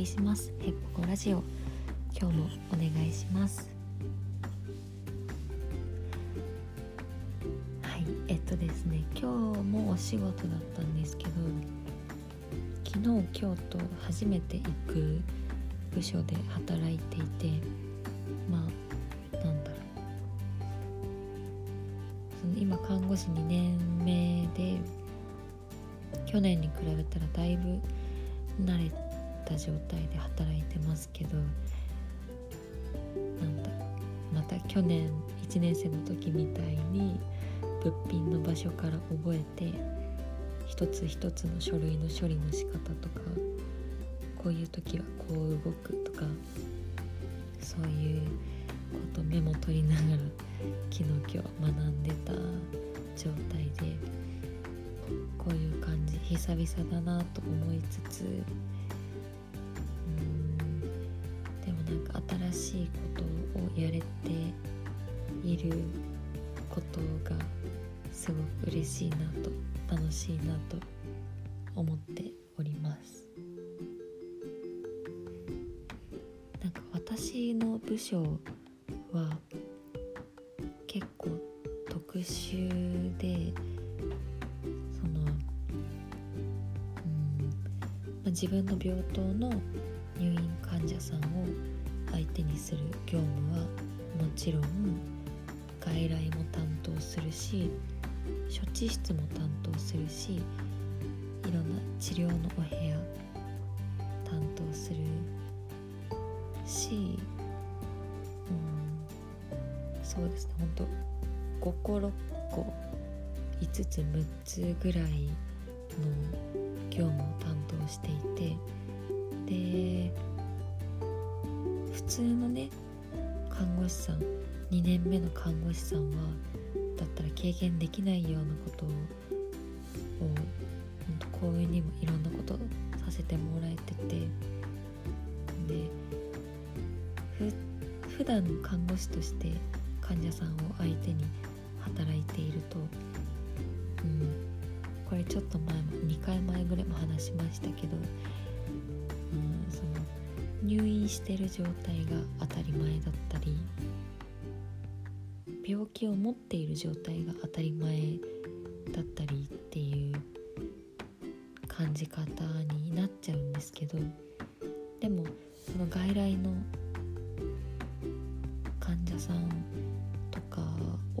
りします。ヘッポコラジオ。今日もお願いします。はい。えっとですね。今日もお仕事だったんですけど昨日今日と初めて行く部署で働いていてまあなんだろう。その今看護師2年目で去年に比べたらだいぶ慣れてた状態で働いてますけどなんだまた去年1年生の時みたいに物品の場所から覚えて一つ一つの書類の処理の仕方とかこういう時はこう動くとかそういうことメモ取りながら昨日今日学んでた状態でこういう感じ久々だなと思いつつ新しいことをやれていることがすごく嬉しいなと楽しいなと思っております。なんか私の部署は結構特殊でそのうん、まあ、自分の病棟の入院患者さんを手にする業務はもちろん外来も担当するし処置室も担当するしいろんな治療のお部屋担当するし、うん、そうですね。ほんと5個6個5つ6つぐらいの業務を担当していてで通のね看護師さん2年目の看護師さんはだったら経験できないようなことを本当公園にもいろんなことさせてもらえててでふ普段の看護師として患者さんを相手に働いていると、うん、これちょっと前も2回前ぐらいも話しましたけど、うん、その入院してる状態が当たり前だったり病気を持っている状態が当たり前だったりっていう感じ方になっちゃうんですけどでもその外来の患者さんとか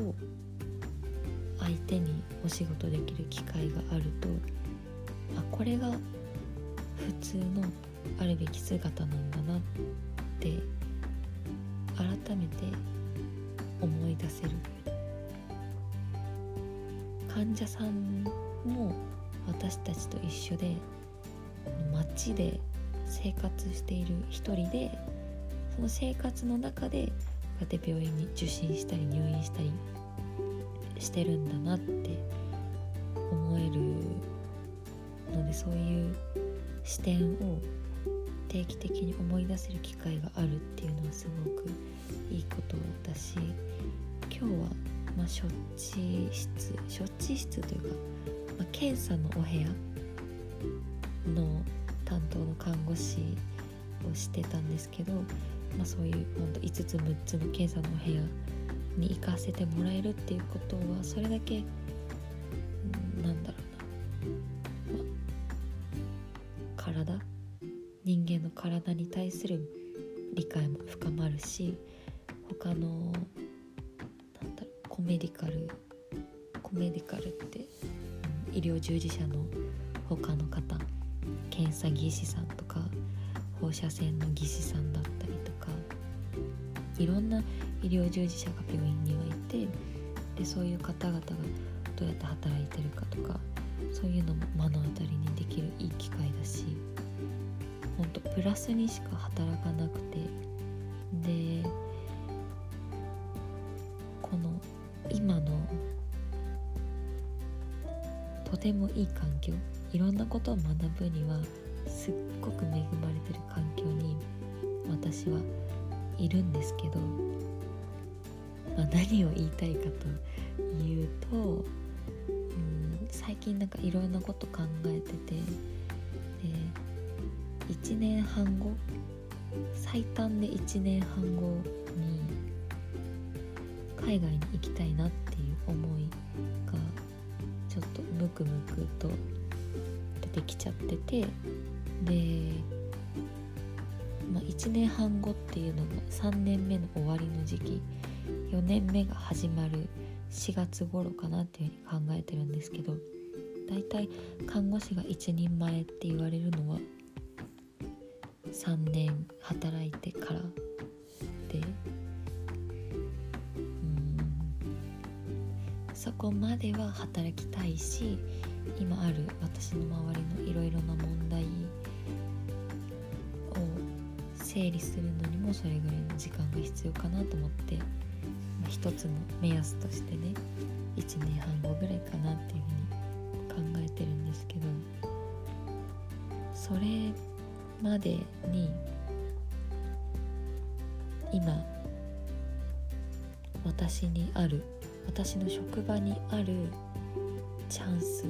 を相手にお仕事できる機会があるとあこれが普通のあるべき姿なんだなって改めて思い出せる。患者さんも私たちと一緒で街で生活している一人でその生活の中でこうやって病院に受診したり入院したりしてるんだなって思えるのでそういう視点を定期的に思い出せる機会があるっていうのはすごくいいことだし今日は、まあ、処置室処置室というか、まあ、検査のお部屋の担当の看護師をしてたんですけど、まあ、そういうほんと5つ6つの検査のお部屋に行かせてもらえるっていうことはそれだけ対する理解も深まるし他のなんだろうコメディカルコメディカルって、医療従事者の他の方検査技師さんとか放射線の技師さんだったりとかいろんな医療従事者が病院にはいてでそういう方々がどうやって働いてるかとかそういうのも目の当たりにできるいい機会だし本当プラスにしか働かなくて。でこの今のとてもいい環境。いろんなことを学ぶにはすっごく恵まれてる環境に私はいるんですけど、まあ、何を言いたいかというと、うん、最近なんかいろんなこと考えてて。で1年半後。最短で1年半後に海外に行きたいなっていう思いがちょっとムクムクと出てきちゃってて。で、まあ、1年半後っていうのが3年目の終わりの時期。4年目が始まる4月頃かなっていうふうに考えてるんですけど。だいたい看護師が一人前って言われるのは3年働いてからで。うん。そこまでは働きたいし今ある私の周りのいろいろな問題を整理するのにもそれぐらいの時間が必要かなと思って、まあ、一つの目安としてね1年半後ぐらいかなっていうふうに考えてるんですけどそれまでに今私にある私の職場にあるチャンスを、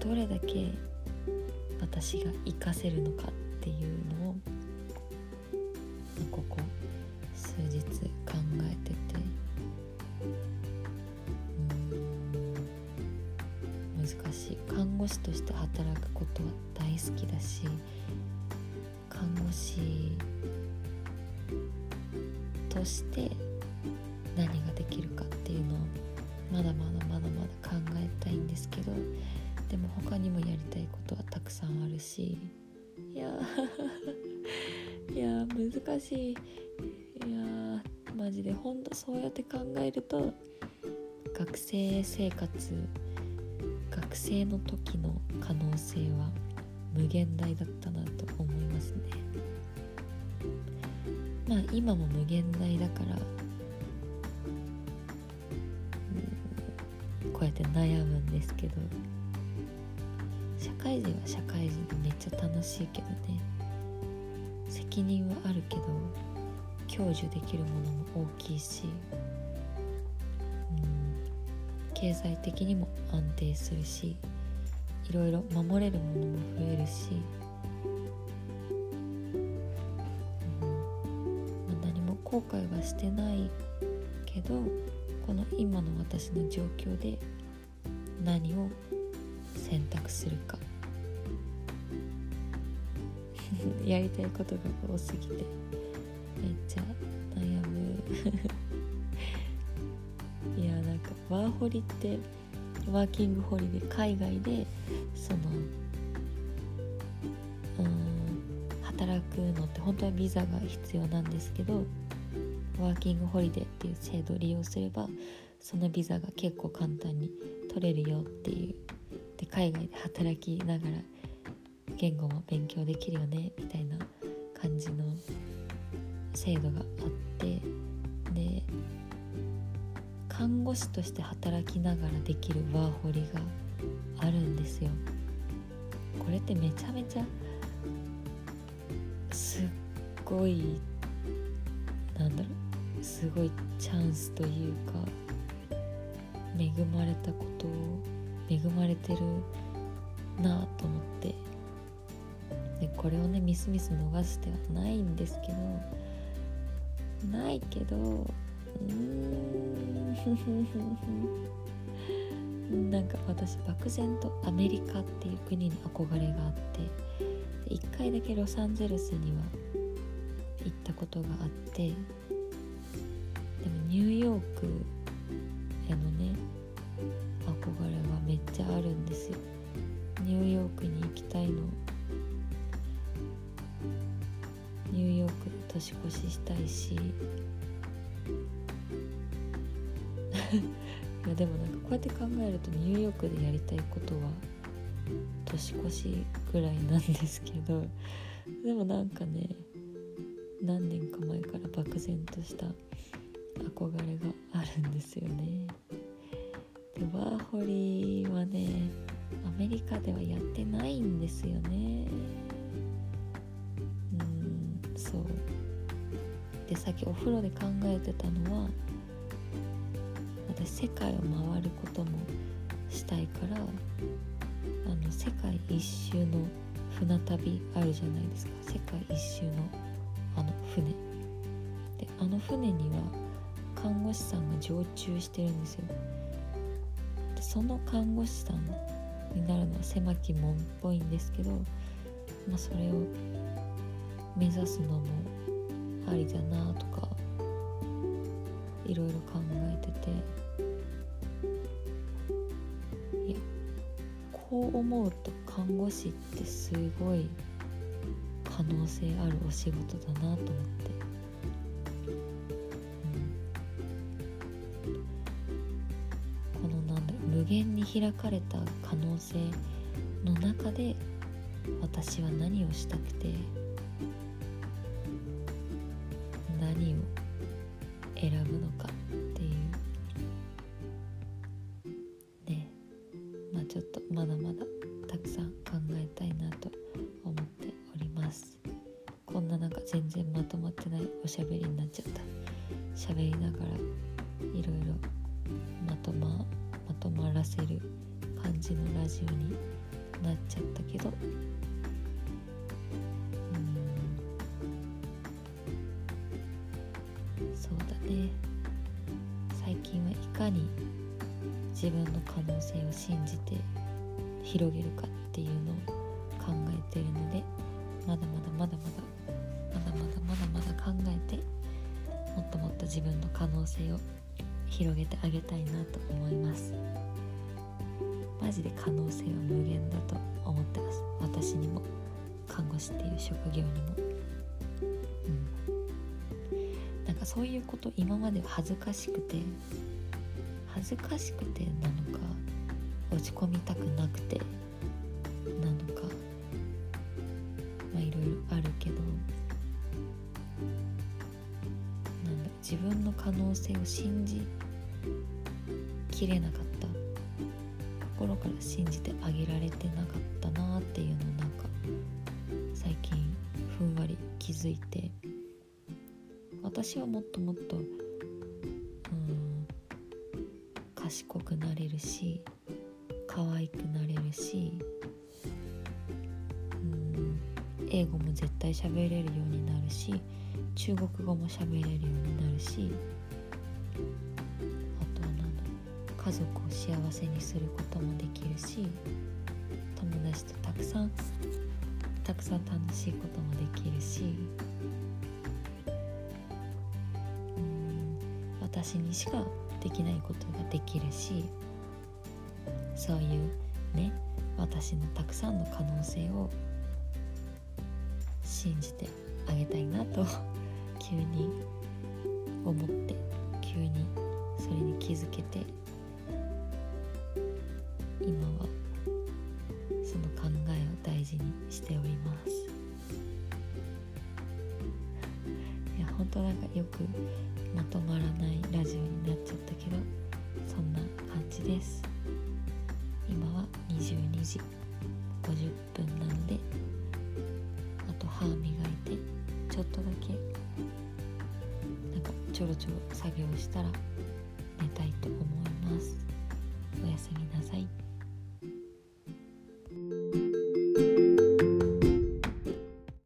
どれだけ私が活かせるのかっていうのをここ数日護師として働くことは大好きだし看護師として何ができるかっていうのをまだまだまだまだ考えたいんですけどでも他にもやりたいことはたくさんあるしいや いや難しい。いやマジでほんとそうやって考えると学生生活学生の時の可能性は無限大だったなと思いますね。まあ今も無限大だからこうやって悩むんですけど社会人は社会人でめっちゃ楽しいけどね。責任はあるけど享受できるものも大きいし、経済的にも安定するしいろいろ守れるものも増えるし、うんまあ、何も後悔はしてないけどこの今の私の状況で何を選択するか。やりたいことが多すぎてめっちゃ悩む。ワーホリってワーキングホリデー海外でそのうん働くのって本当はビザが必要なんですけどワーキングホリデーっていう制度を利用すればそのビザが結構簡単に取れるよっていうで海外で働きながら言語も勉強できるよねみたいな感じの制度があって看護師として働きながらできるワーホリがあるんですよ。これってめちゃめちゃすっごいなんだろう？すごいチャンスというか恵まれたことを恵まれてるなと思って。でこれをねみすみす逃してはないんですけどないけどうーん。なんか私漠然とアメリカっていう国に憧れがあって一回だけロサンゼルスには行ったことがあってでもニューヨークへのね憧れはめっちゃあるんですよ。ニューヨークに行きたいの。ニューヨークで年越ししたいし いやでもなんかこうやって考えるとニューヨークでやりたいことは年越しぐらいなんですけど でもなんかね何年か前から漠然とした憧れがあるんですよね。でワーホリはねアメリカではやってないんですよね。うんそう。でさっきお風呂で考えてたのは私世界を回ることもしたいからあの世界一周の船旅あるじゃないですか。世界一周のあの船。であの船には看護師さんが常駐してるんですよ。でその看護師さんになるのは狭き門っぽいんですけど、まあ、それを目指すのもありだなとかいろいろ考えてて。こう思うと看護師ってすごい可能性あるお仕事だなと思って、うん、このなんだ無限に開かれた可能性の中で私は何をしたくて何を選ぶのか。まとまとまらせる感じのラジオになっちゃったけど。で最近はいかに自分の可能性を信じて広げるかっていうのを考えてるのでまだまだまだまだまだまだまだまだ考えてもっともっと自分の可能性を広げてあげたいなと思います。マジで可能性は無限だと思ってます。私にも。看護師っていう職業にも。うん。なんかそういうこと今まで恥ずかしくて恥ずかしくてなのか落ち込みたくなくて自分の可能性を信じきれなかった心から信じてあげられてなかったなっていうのをなんか最近ふんわり気づいて私はもっともっとうん賢くなれるし可愛くなれるしうん英語も絶対喋れるようになるし中国語も喋れるようになるしあとは何だろう家族を幸せにすることもできるし友達とたくさんたくさん楽しいこともできるしうん私にしかできないことができるしそういうね私のたくさんの可能性を信じてあげたいなと急に思って急にそれに気づけて今はその考えを大事にしております。いや本当なんかよくまとまらないラジオになっちゃったけどそんな感じです。今は22時50分なのであと歯磨いてちょっとだけ。なんかちょろちょろ作業したら寝たいと思います。おやすみなさい。